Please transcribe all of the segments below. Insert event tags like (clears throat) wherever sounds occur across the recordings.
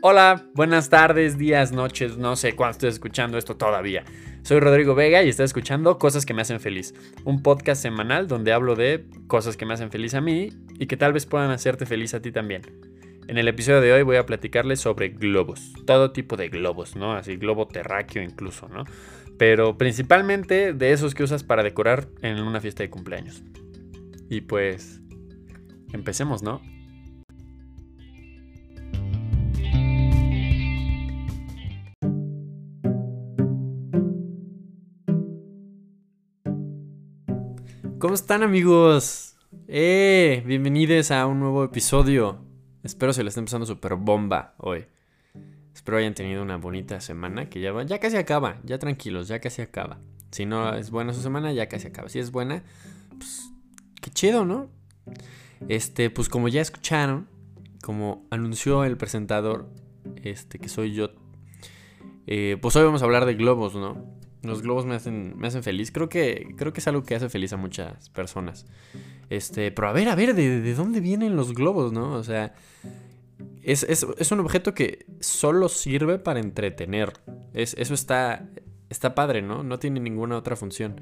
Hola, buenas tardes, días, noches, no sé cuándo estés escuchando esto todavía. Soy Rodrigo Vega y estás escuchando Cosas que me hacen feliz, un podcast semanal donde hablo de cosas que me hacen feliz a mí y que tal vez puedan hacerte feliz a ti también. En el episodio de hoy voy a platicarles sobre globos, todo tipo de globos, ¿no? Así globo terráqueo incluso, ¿no? Pero principalmente de esos que usas para decorar en una fiesta de cumpleaños. Y pues, empecemos, ¿no? ¿Cómo están amigos? Eh, bienvenidos a un nuevo episodio. Espero se les esté empezando super bomba hoy. Espero hayan tenido una bonita semana que ya, va, ya casi acaba. Ya tranquilos, ya casi acaba. Si no es buena su semana, ya casi acaba. Si es buena, pues qué chido, ¿no? Este, pues como ya escucharon, como anunció el presentador, este, que soy yo, eh, pues hoy vamos a hablar de globos, ¿no? Los globos me hacen, me hacen feliz. Creo que, creo que es algo que hace feliz a muchas personas. Este, pero a ver, a ver, ¿de, dónde vienen los globos, no? O sea, es, es, un objeto que solo sirve para entretener. Es, eso está, está padre, ¿no? No tiene ninguna otra función.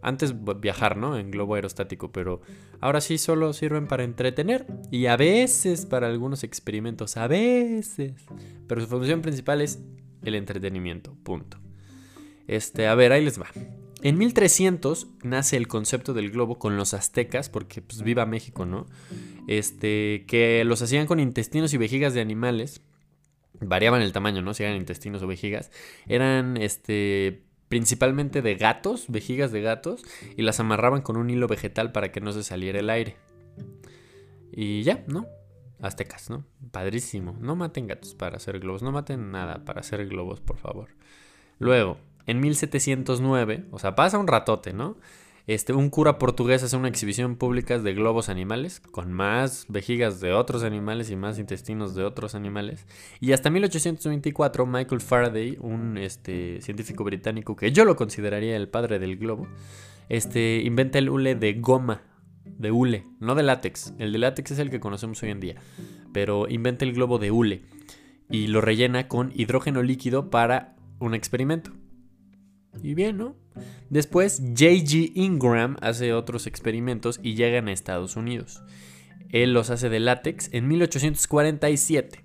Antes viajar, ¿no? En globo aerostático, pero ahora sí solo sirven para entretener y a veces para algunos experimentos, a veces. Pero su función principal es el entretenimiento, punto. Este, a ver, ahí les va. En 1300 nace el concepto del globo con los aztecas, porque pues viva México, ¿no? Este, que los hacían con intestinos y vejigas de animales. Variaban el tamaño, ¿no? Si eran intestinos o vejigas. Eran, este, principalmente de gatos, vejigas de gatos, y las amarraban con un hilo vegetal para que no se saliera el aire. Y ya, ¿no? Aztecas, ¿no? Padrísimo. No maten gatos para hacer globos, no maten nada para hacer globos, por favor. Luego, en 1709, o sea, pasa un ratote, ¿no? Este, un cura portugués hace una exhibición pública de globos animales, con más vejigas de otros animales y más intestinos de otros animales. Y hasta 1824, Michael Faraday, un este, científico británico que yo lo consideraría el padre del globo, este, inventa el hule de goma, de hule, no de látex. El de látex es el que conocemos hoy en día, pero inventa el globo de hule y lo rellena con hidrógeno líquido para un experimento. Y bien, ¿no? Después, J.G. Ingram hace otros experimentos y llegan a Estados Unidos. Él los hace de látex en 1847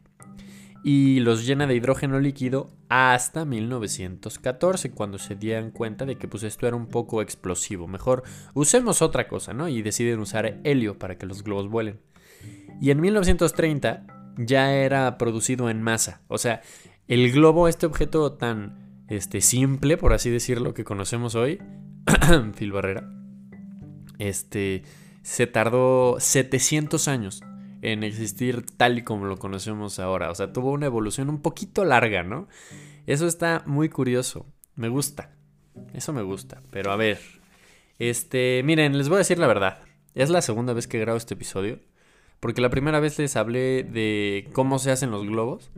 y los llena de hidrógeno líquido hasta 1914, cuando se dieron cuenta de que pues esto era un poco explosivo. Mejor usemos otra cosa, ¿no? Y deciden usar helio para que los globos vuelen. Y en 1930 ya era producido en masa. O sea, el globo, este objeto tan este, simple, por así decirlo, que conocemos hoy, (clears throat) Phil Barrera, este, se tardó 700 años en existir tal y como lo conocemos ahora. O sea, tuvo una evolución un poquito larga, ¿no? Eso está muy curioso. Me gusta. Eso me gusta. Pero a ver. Este, miren, les voy a decir la verdad. Es la segunda vez que grabo este episodio. Porque la primera vez les hablé de cómo se hacen los globos.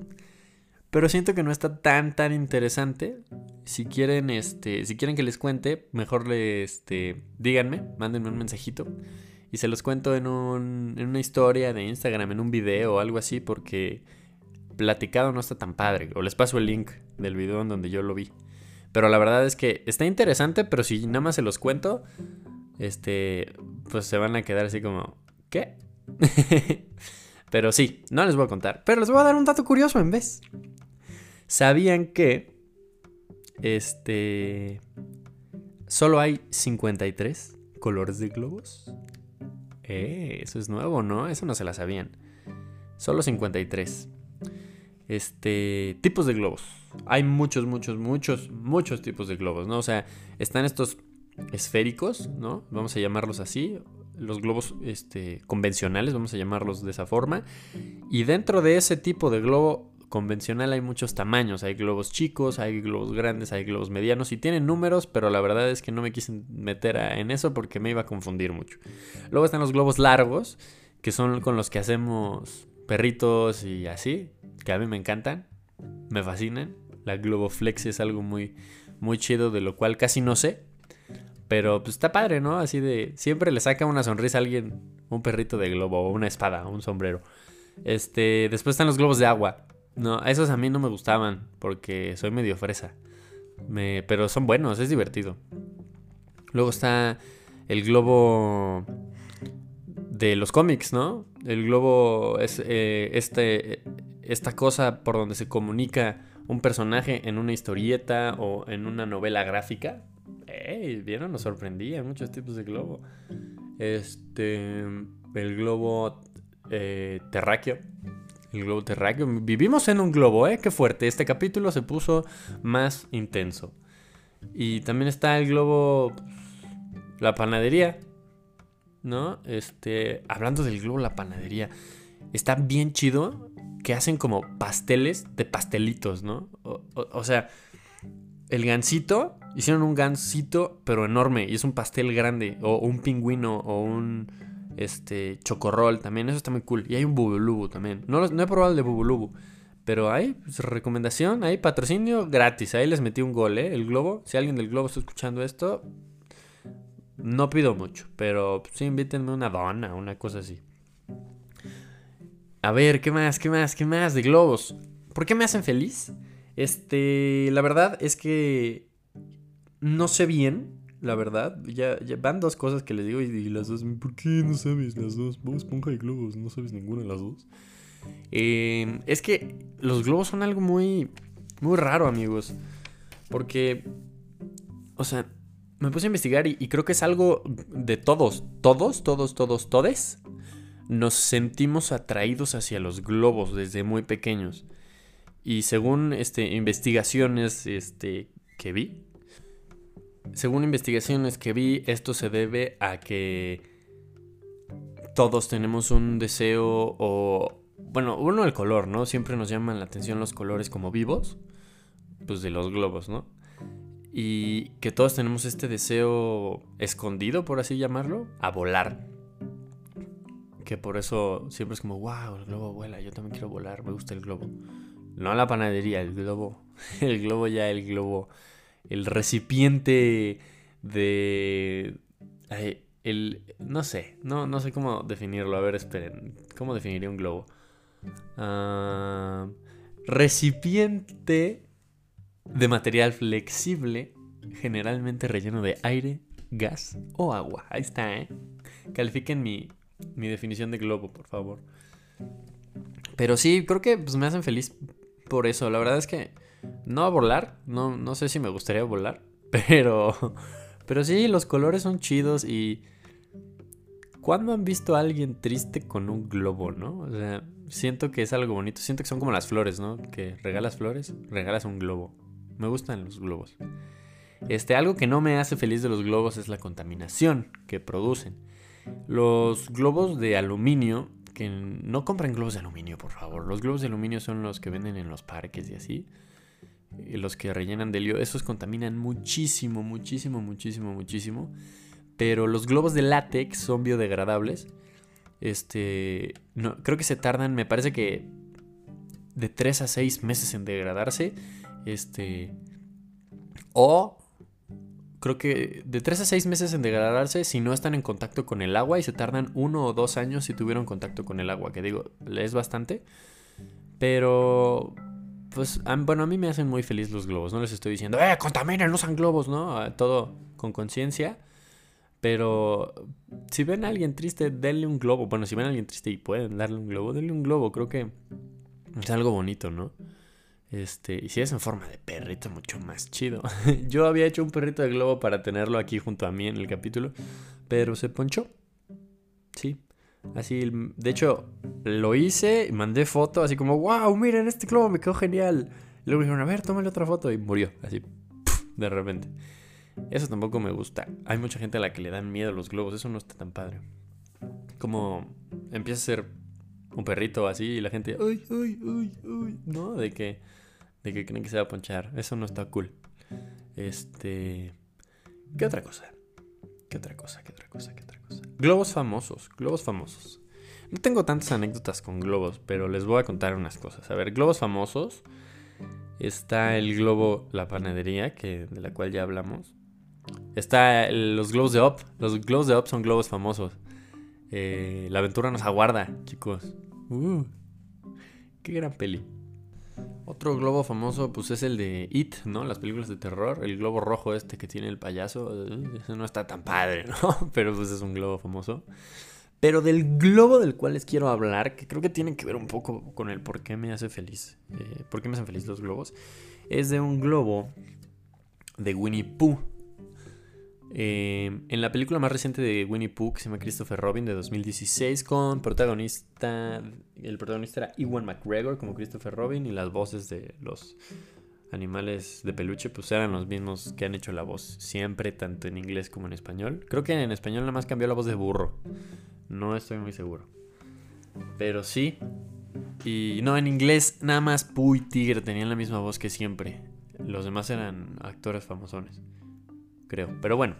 Pero siento que no está tan, tan interesante. Si quieren, este, si quieren que les cuente, mejor le, este, díganme, mándenme un mensajito. Y se los cuento en, un, en una historia de Instagram, en un video o algo así, porque platicado no está tan padre. O les paso el link del video en donde yo lo vi. Pero la verdad es que está interesante, pero si nada más se los cuento, este, pues se van a quedar así como, ¿qué? (laughs) pero sí, no les voy a contar. Pero les voy a dar un dato curioso en vez. ¿Sabían que este solo hay 53 colores de globos? Eh, eso es nuevo, ¿no? Eso no se la sabían. Solo 53. Este, tipos de globos. Hay muchos, muchos, muchos, muchos tipos de globos, ¿no? O sea, están estos esféricos, ¿no? Vamos a llamarlos así. Los globos este, convencionales, vamos a llamarlos de esa forma. Y dentro de ese tipo de globo convencional hay muchos tamaños. Hay globos chicos, hay globos grandes, hay globos medianos y tienen números, pero la verdad es que no me quise meter en eso porque me iba a confundir mucho. Luego están los globos largos, que son con los que hacemos perritos y así, que a mí me encantan, me fascinan. La Globoflex es algo muy, muy chido, de lo cual casi no sé. Pero pues está padre, ¿no? Así de. Siempre le saca una sonrisa a alguien. Un perrito de globo, o una espada, o un sombrero. Este. Después están los globos de agua No, esos a mí no me gustaban porque soy medio fresa. Me, pero son buenos, es divertido. Luego está el globo de los cómics, ¿no? El globo es eh, este, esta cosa por donde se comunica un personaje en una historieta o en una novela gráfica. ¡Ey! ¿Vieron? Nos sorprendía muchos tipos de globo. Este. El globo eh, terráqueo. El globo terráqueo. Vivimos en un globo, ¿eh? Qué fuerte. Este capítulo se puso más intenso. Y también está el globo. La panadería. ¿No? Este. Hablando del globo, la panadería. Está bien chido que hacen como pasteles de pastelitos, ¿no? O, sea, el gansito, hicieron un gansito, pero enorme, y es un pastel grande, o un pingüino, o un este chocorrol también, eso está muy cool. Y hay un bubulubu también. No, no he probado el de bubulubu, pero hay pues, recomendación, hay patrocinio gratis. Ahí les metí un gol, ¿eh? El globo. Si alguien del globo está escuchando esto, no pido mucho, pero sí invítenme una dona, una cosa así. A ver, ¿qué más? ¿Qué más? ¿Qué más de globos? ¿Por qué me hacen feliz? Este, la verdad es que no sé bien, la verdad. Ya, van dos cosas que les digo y, las dos, ¿por qué no sabes las dos? Vos Esponja y globos, no sabes ninguna de las dos. Em, es que los globos son algo muy, muy raro, amigos. Porque, o sea, me puse a investigar y, y creo que es algo de todos, todos, todos, todos, todes nos sentimos atraídos hacia los globos desde muy pequeños. Y según este, investigaciones este, que vi, según investigaciones que vi, esto se debe a que todos tenemos un deseo o... Bueno, uno el color, ¿no? Siempre nos llaman la atención los colores como vivos, pues de los globos, ¿no? Y que todos tenemos este deseo escondido, por así llamarlo, a volar que por eso siempre es como, wow, el globo vuela, yo también quiero volar, me gusta el globo. No la panadería, el globo. (laughs) El globo ya, el globo. El recipiente de... el, no sé, no, no sé cómo definirlo. A ver, esperen. ¿Cómo definiría un globo? Ah, recipiente de material flexible, generalmente relleno de aire, gas o agua. Ahí está, ¿eh? Califiquen mi, mi definición de globo, por favor. Pero sí, creo que pues, me hacen feliz por eso. La verdad es que no a volar, no, no sé si me gustaría volar, (laughs) pero, pero sí, los colores son chidos y... ¿Cuándo han visto a alguien triste con un globo, no? O sea, siento que es algo bonito. Siento que son como las flores, ¿no? Que regalas flores, regalas un globo. Me gustan los globos. Este, algo que no me hace feliz de los globos es la contaminación que producen. Los globos de aluminio, que no compren globos de aluminio, por favor. Los globos de aluminio son los que venden en los parques y así. Los que rellenan de helio, esos contaminan muchísimo, muchísimo, muchísimo, muchísimo. Pero los globos de látex son biodegradables. Este, no, creo que se tardan, me parece que de 3 a 6 meses en degradarse. Este, o creo que de 3 a 6 meses en degradarse si no están en contacto con el agua y se tardan uno o dos años si tuvieron contacto con el agua, que digo, es bastante. Pero, pues, bueno, a mí me hacen muy feliz los globos, no les estoy diciendo, eh, contaminen, usan globos, ¿no? Ah, todo con conciencia. Pero si ven a alguien triste, denle un globo. Bueno, si ven a alguien triste y pueden darle un globo, denle un globo. Creo que es algo bonito, ¿no? Este, y si es en forma de perrito, mucho más chido. (laughs) Yo había hecho un perrito de globo para tenerlo aquí junto a mí en el capítulo, pero se ponchó. Sí. Así, de hecho, lo hice, mandé foto, así como, wow, miren, este globo me quedó genial. Y luego dijeron, a ver, tómale otra foto y murió, así, de repente. Eso tampoco me gusta. Hay mucha gente a la que le dan miedo los globos, eso no está tan padre. Como empieza a ser un perrito así y la gente, uy, uy, uy, uy, ¿no? De que de que creen que se va a ponchar. Eso no está cool. Este. ¿Qué otra cosa? ¿Qué otra cosa? ¿Qué otra cosa? ¿Qué otra cosa? Globos famosos. Globos famosos. No tengo tantas anécdotas con globos, pero les voy a contar unas cosas. A ver, globos famosos. Está el globo La Panadería, que, de la cual ya hablamos. Está los globos de Up. Los globos de Up son globos famosos. Eh, la aventura nos aguarda, chicos. Uh, qué gran peli. Otro globo famoso, pues es el de It, ¿no? Las películas de terror. El globo rojo este que tiene el payaso. Ese no está tan padre, ¿no? (laughs) Pero pues es un globo famoso. Pero del globo del cual les quiero hablar, que creo que tiene que ver un poco con el por qué me hace feliz. Eh, ¿Por qué me hacen feliz los globos? Es de un globo de Winnie Pooh. Eh, en la película más reciente de Winnie Pooh, que se llama Christopher Robin, de 2016, con protagonista. El protagonista era Ewan McGregor como Christopher Robin, y las voces de los animales de peluche, pues eran los mismos que han hecho la voz siempre, tanto en inglés como en español. Creo que en español nada más cambió la voz de burro. No estoy muy seguro. Pero sí. Y no, en inglés nada más Pooh y Tigre tenían la misma voz que siempre. Los demás eran actores famosones creo. Pero bueno,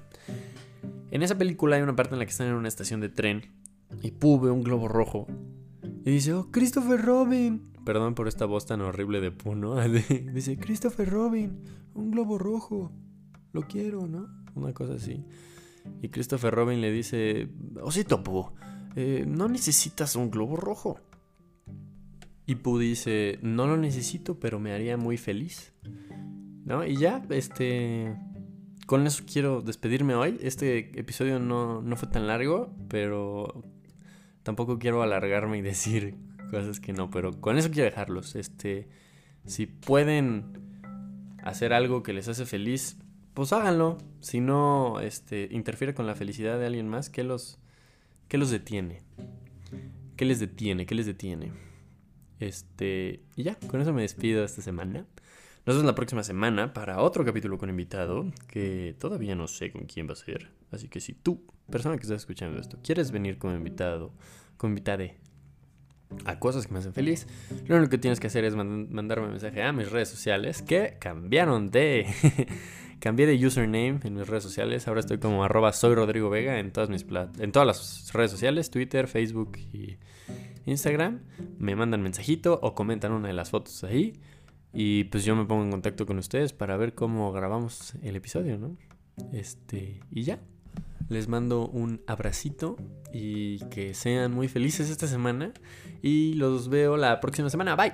en esa película hay una parte en la que están en una estación de tren y Pooh ve un globo rojo y dice, oh, Christopher Robin. Perdón por esta voz tan horrible de Pooh, ¿no? (laughs) dice, Christopher Robin, un globo rojo, lo quiero, ¿no? Una cosa así. Y Christopher Robin le dice, Osito Pooh, eh, no necesitas un globo rojo. Y Pooh dice, no lo necesito, pero me haría muy feliz. ¿No? Y ya, este, con eso quiero despedirme hoy. Este episodio no, fue tan largo, pero tampoco quiero alargarme y decir cosas que no, pero con eso quiero dejarlos. Este, si pueden hacer algo que les hace feliz, pues háganlo. Si no este, interfiere con la felicidad de alguien más, ¿qué los, qué los detiene? ¿Qué les detiene? ¿Qué les detiene? Este, y ya, con eso me despido esta semana. Nos vemos la próxima semana para otro capítulo con invitado que todavía no sé con quién va a ser. Así que si tú, persona que estás escuchando esto, quieres venir como invitado, como invitade a cosas que me hacen feliz, lo único que tienes que hacer es mandarme un mensaje a mis redes sociales que cambiaron de... (laughs) Cambié de username en mis redes sociales. Ahora estoy como arroba soy Rodrigo Vega en todas, mis en todas las redes sociales, Twitter, Facebook y Instagram. Me mandan mensajito o comentan una de las fotos ahí. Y pues yo me pongo en contacto con ustedes para ver cómo grabamos el episodio, ¿no? Este, y ya. Les mando un abracito y que sean muy felices esta semana. Y los veo la próxima semana. Bye.